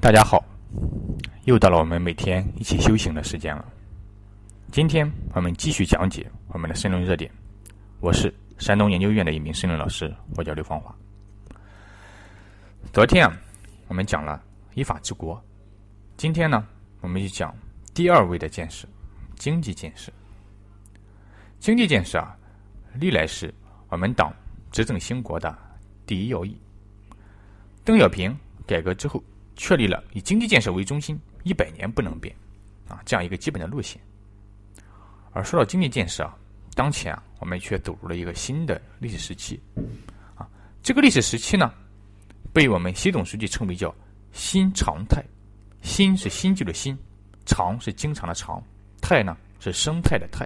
大家好，又到了我们每天一起修行的时间了。今天我们继续讲解我们的申论热点。我是山东研究院的一名申论老师，我叫刘芳华。昨天啊，我们讲了依法治国。今天呢，我们就讲第二位的建设——经济建设。经济建设啊，历来是我们党执政兴国的第一要义。邓小平改革之后。确立了以经济建设为中心，一百年不能变，啊，这样一个基本的路线。而说到经济建设啊，当前啊，我们却走入了一个新的历史时期，啊，这个历史时期呢，被我们习总书记称为叫新常态。新是新旧的新，常是经常的常，态呢是生态的态。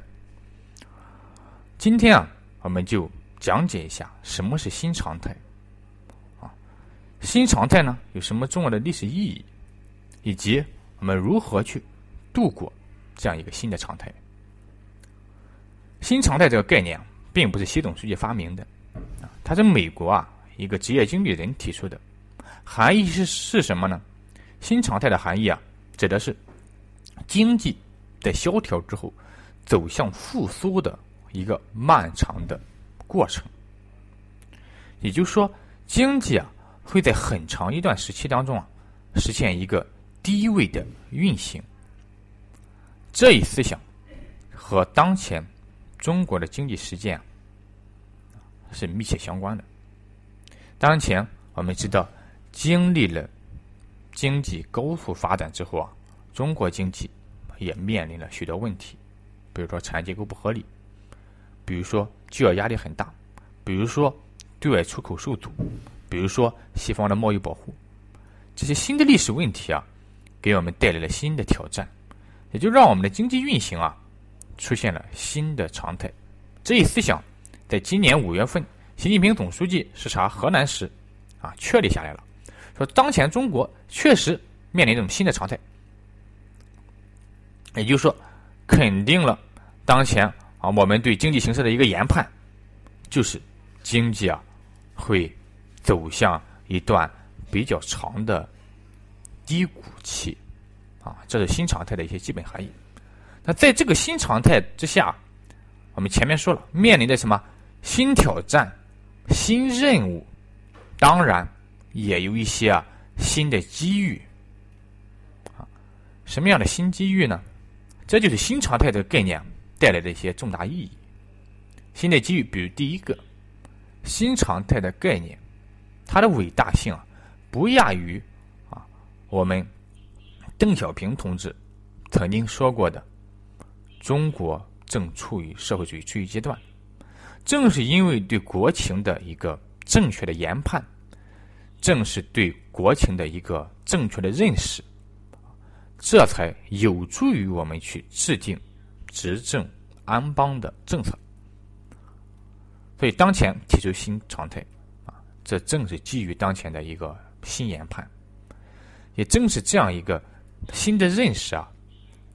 今天啊，我们就讲解一下什么是新常态。新常态呢有什么重要的历史意义，以及我们如何去度过这样一个新的常态？新常态这个概念，并不是习总书记发明的，啊，它是美国啊一个职业经理人提出的，含义是是什么呢？新常态的含义啊，指的是经济在萧条之后走向复苏的一个漫长的过程，也就是说，经济啊。会在很长一段时期当中啊，实现一个低位的运行。这一思想和当前中国的经济实践是密切相关的。当前我们知道，经历了经济高速发展之后啊，中国经济也面临了许多问题，比如说产业结构不合理，比如说就业压力很大，比如说对外出口受阻。比如说，西方的贸易保护，这些新的历史问题啊，给我们带来了新的挑战，也就让我们的经济运行啊，出现了新的常态。这一思想，在今年五月份，习近平总书记视察河南时，啊，确立下来了，说当前中国确实面临一种新的常态，也就是说，肯定了当前啊，我们对经济形势的一个研判，就是经济啊，会。走向一段比较长的低谷期，啊，这是新常态的一些基本含义。那在这个新常态之下，我们前面说了，面临的什么新挑战、新任务，当然也有一些啊新的机遇。啊，什么样的新机遇呢？这就是新常态的概念带来的一些重大意义。新的机遇，比如第一个，新常态的概念。它的伟大性啊，不亚于啊我们邓小平同志曾经说过的：“中国正处于社会主义初级阶段。”正是因为对国情的一个正确的研判，正是对国情的一个正确的认识，这才有助于我们去制定执政安邦的政策。所以，当前提出新常态。这正是基于当前的一个新研判，也正是这样一个新的认识啊，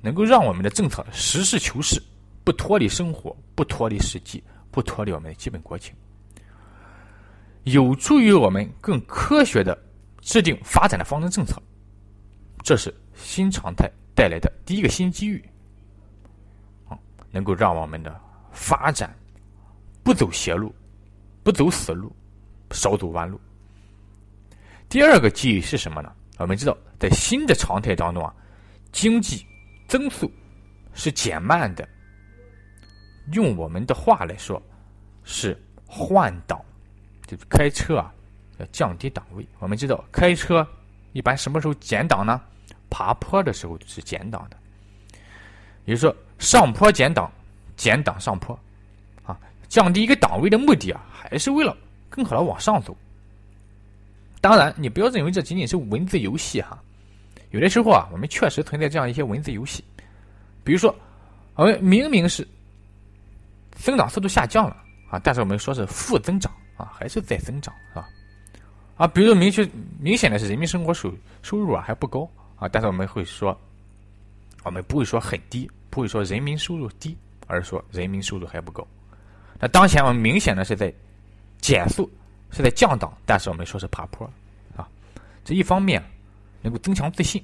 能够让我们的政策实事求是，不脱离生活，不脱离实际，不脱离我们的基本国情，有助于我们更科学的制定发展的方针政策。这是新常态带来的第一个新机遇，啊，能够让我们的发展不走邪路，不走死路。少走弯路。第二个机遇是什么呢？我们知道，在新的常态当中啊，经济增速是减慢的。用我们的话来说，是换挡，就是开车啊，要降低档位。我们知道，开车一般什么时候减档呢？爬坡的时候是减档的。也就是说，上坡减档，减档上坡，啊，降低一个档位的目的啊，还是为了。更好的往上走。当然，你不要认为这仅仅是文字游戏哈。有的时候啊，我们确实存在这样一些文字游戏。比如说，我们明明是增长速度下降了啊，但是我们说是负增长啊，还是在增长啊。啊，比如明确明显的是人民生活收收入啊还不高啊，但是我们会说，我们不会说很低，不会说人民收入低，而是说人民收入还不高。那当前我们明显的是在。减速是在降档，但是我们说是爬坡，啊，这一方面能够增强自信，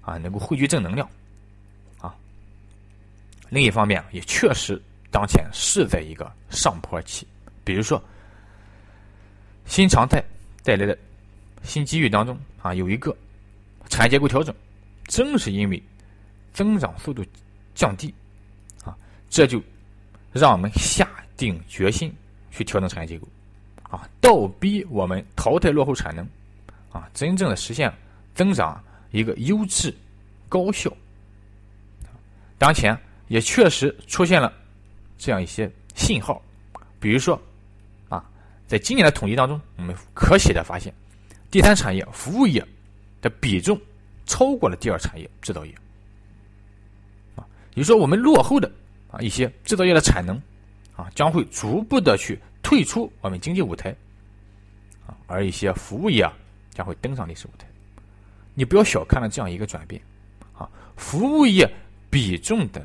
啊，能够汇聚正能量，啊。另一方面，也确实当前是在一个上坡期，比如说新常态带来的新机遇当中啊，有一个产业结构调整，正是因为增长速度降低，啊，这就让我们下定决心去调整产业结构，啊，倒逼我们淘汰落后产能，啊，真正的实现增长一个优质、高效。当前也确实出现了这样一些信号，比如说，啊，在今年的统计当中，我们可喜的发现，第三产业服务业的比重超过了第二产业制造业。啊也就说，我们落后的啊一些制造业的产能啊，将会逐步的去退出我们经济舞台啊，而一些服务业将会登上历史舞台。你不要小看了这样一个转变啊，服务业比重的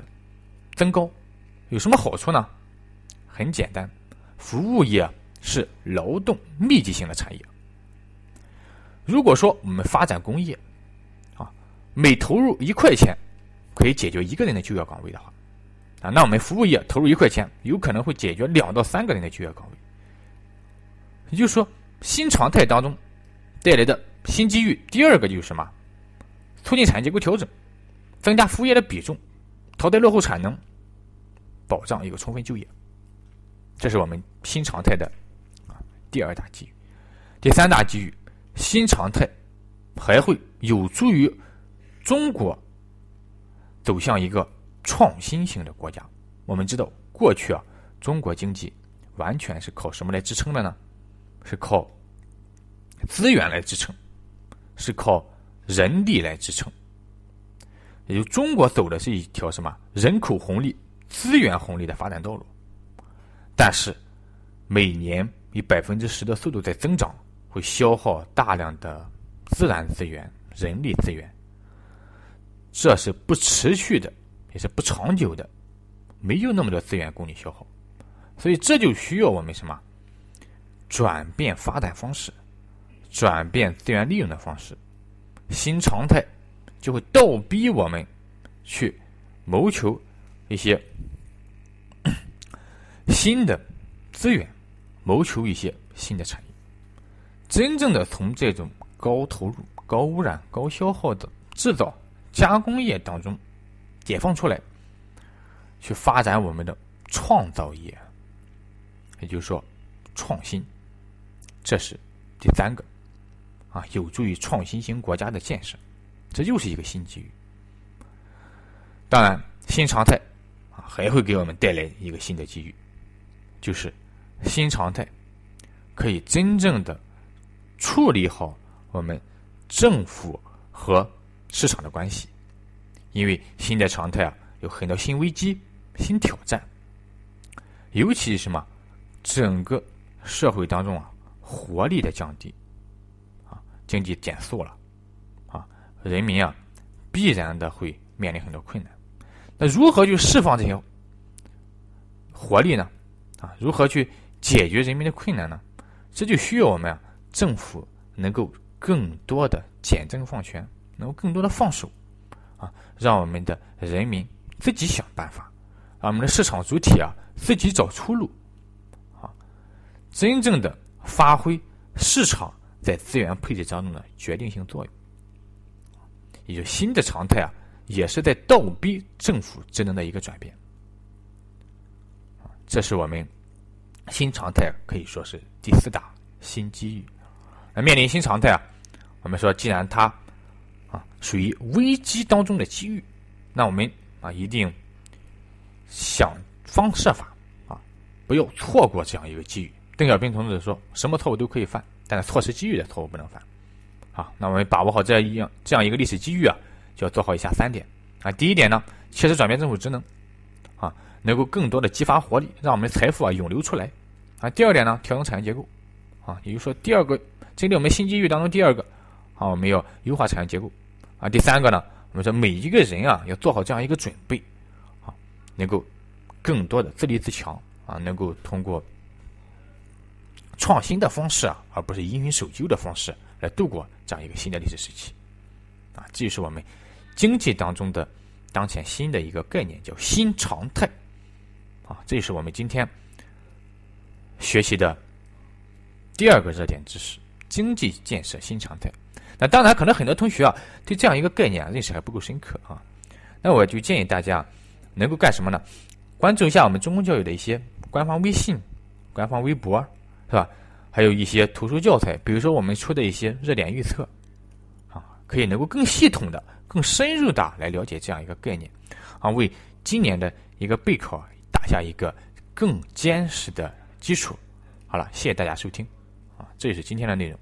增高有什么好处呢？很简单，服务业是劳动密集型的产业。如果说我们发展工业啊，每投入一块钱。可以解决一个人的就业岗位的话，啊，那我们服务业投入一块钱，有可能会解决两到三个人的就业岗位。也就是说，新常态当中带来的新机遇，第二个就是什么？促进产业结构调整，增加服务业的比重，淘汰落后产能，保障一个充分就业。这是我们新常态的啊第二大机遇。第三大机遇，新常态还会有助于中国。走向一个创新型的国家。我们知道，过去啊，中国经济完全是靠什么来支撑的呢？是靠资源来支撑，是靠人力来支撑。也就中国走的是一条什么人口红利、资源红利的发展道路。但是，每年以百分之十的速度在增长，会消耗大量的自然资源、人力资源。这是不持续的，也是不长久的，没有那么多资源供你消耗，所以这就需要我们什么？转变发展方式，转变资源利用的方式，新常态就会倒逼我们去谋求一些 新的资源，谋求一些新的产业，真正的从这种高投入、高污染、高消耗的制造。加工业当中解放出来，去发展我们的创造业，也就是说创新，这是第三个啊，有助于创新型国家的建设，这又是一个新机遇。当然，新常态啊还会给我们带来一个新的机遇，就是新常态可以真正的处理好我们政府和。市场的关系，因为新的常态啊，有很多新危机、新挑战，尤其是什么，整个社会当中啊，活力的降低，啊，经济减速了，啊，人民啊，必然的会面临很多困难。那如何去释放这些活力呢？啊，如何去解决人民的困难呢？这就需要我们啊，政府能够更多的简政放权。能够更多的放手，啊，让我们的人民自己想办法，让我们的市场主体啊自己找出路，啊，真正的发挥市场在资源配置当中的决定性作用。也就新的常态啊，也是在倒逼政府职能的一个转变，这是我们新常态可以说是第四大新机遇。那面临新常态啊，我们说既然它啊属于危机当中的机遇，那我们啊一定想方设法啊，不要错过这样一个机遇。邓小平同志说：“什么错误都可以犯，但是错失机遇的错误不能犯。”啊，那我们把握好这样一样这样一个历史机遇啊，就要做好以下三点啊。第一点呢，切实转变政府职能啊，能够更多的激发活力，让我们财富啊涌流出来啊。第二点呢，调整产业结构啊，也就是说，第二个针对我们新机遇当中第二个啊，我们要优化产业结构。啊，第三个呢，我们说每一个人啊，要做好这样一个准备，啊，能够更多的自立自强啊，能够通过创新的方式啊，而不是因循守旧的方式来度过这样一个新的历史时期。啊，这就是我们经济当中的当前新的一个概念，叫新常态啊，这也是我们今天学习的第二个热点知识：经济建设新常态。那当然，可能很多同学啊对这样一个概念认识还不够深刻啊。那我就建议大家能够干什么呢？关注一下我们中公教育的一些官方微信、官方微博，是吧？还有一些图书教材，比如说我们出的一些热点预测，啊，可以能够更系统的、更深入的来了解这样一个概念，啊，为今年的一个备考打下一个更坚实的基础。好了，谢谢大家收听，啊，这就是今天的内容。